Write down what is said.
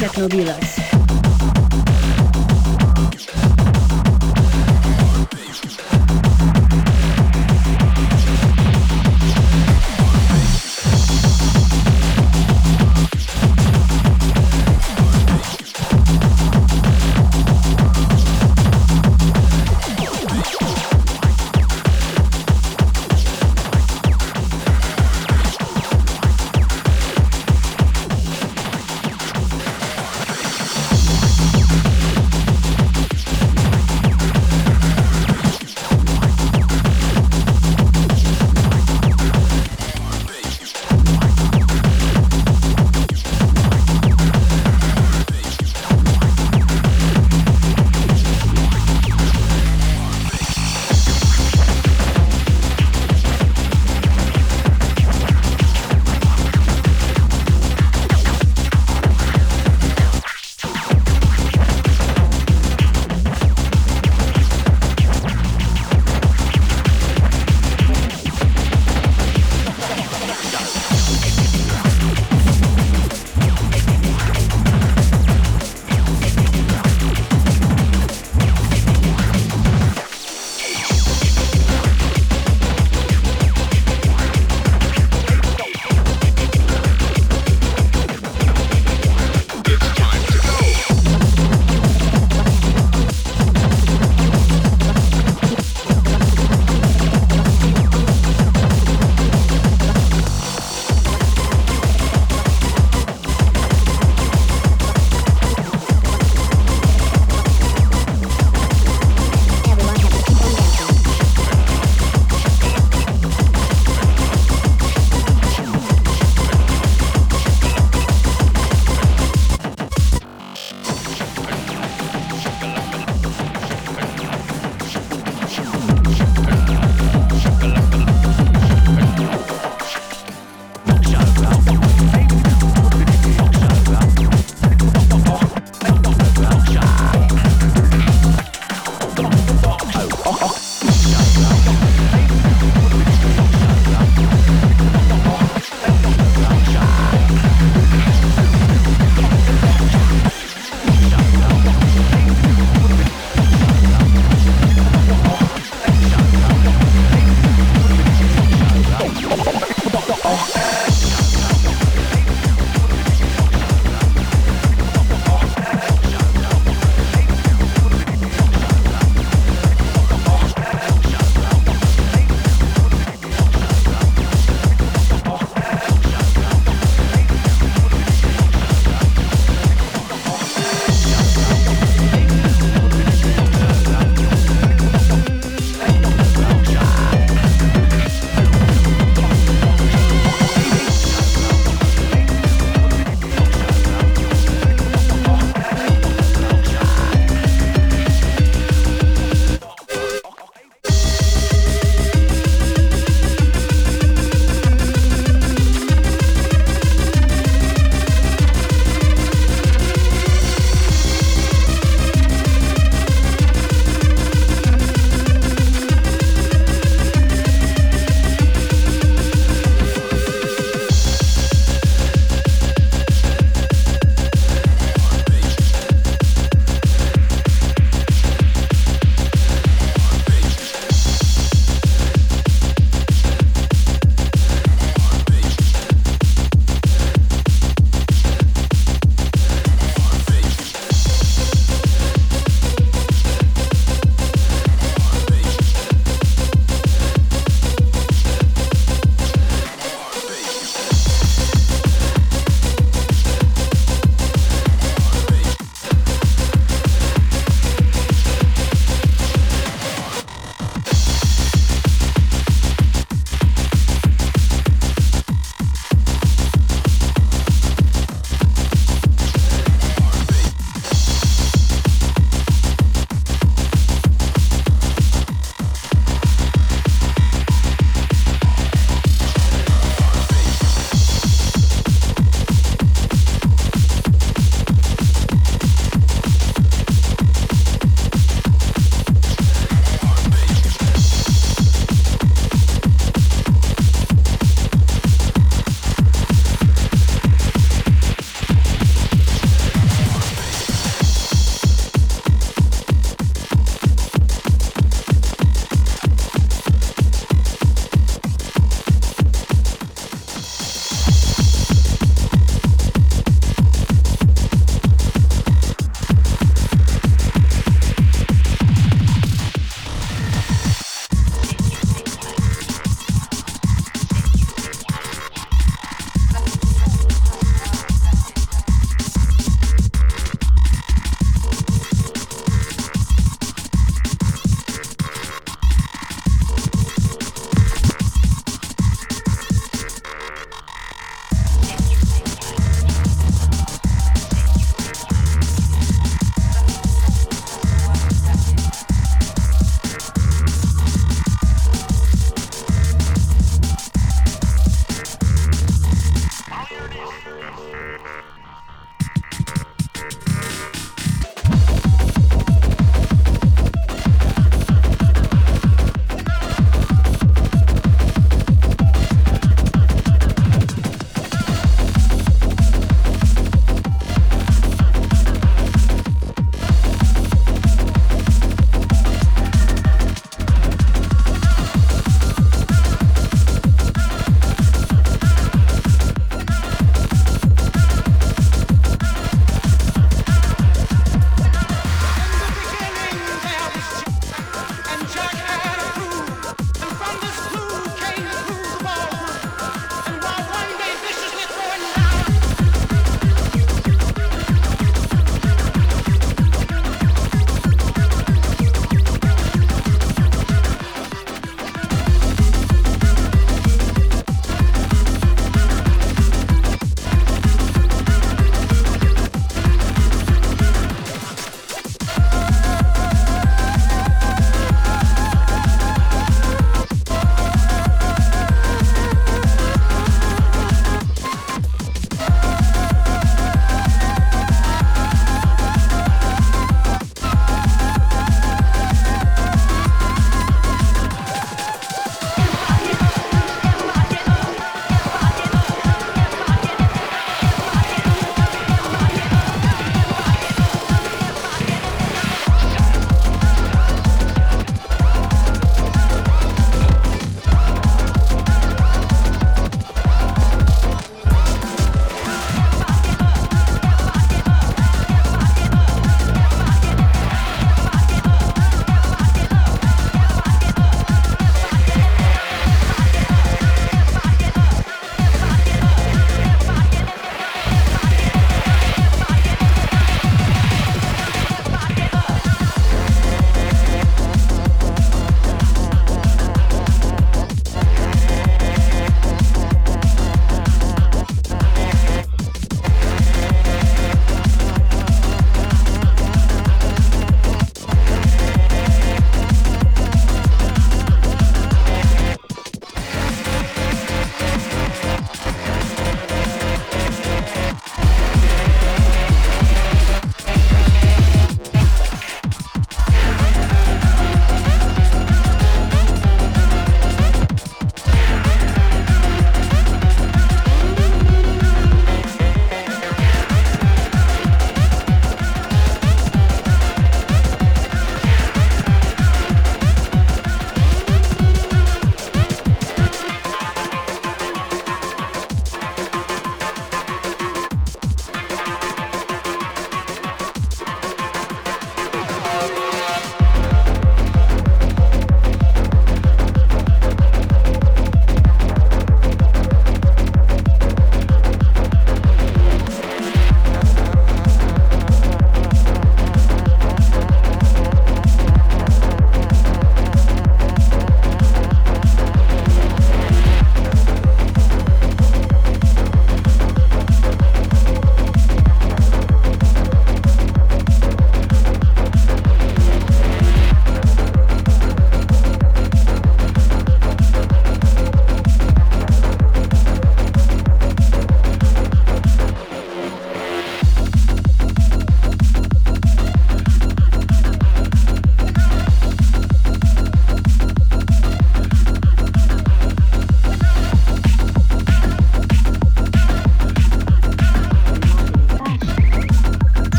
Techno Deluxe.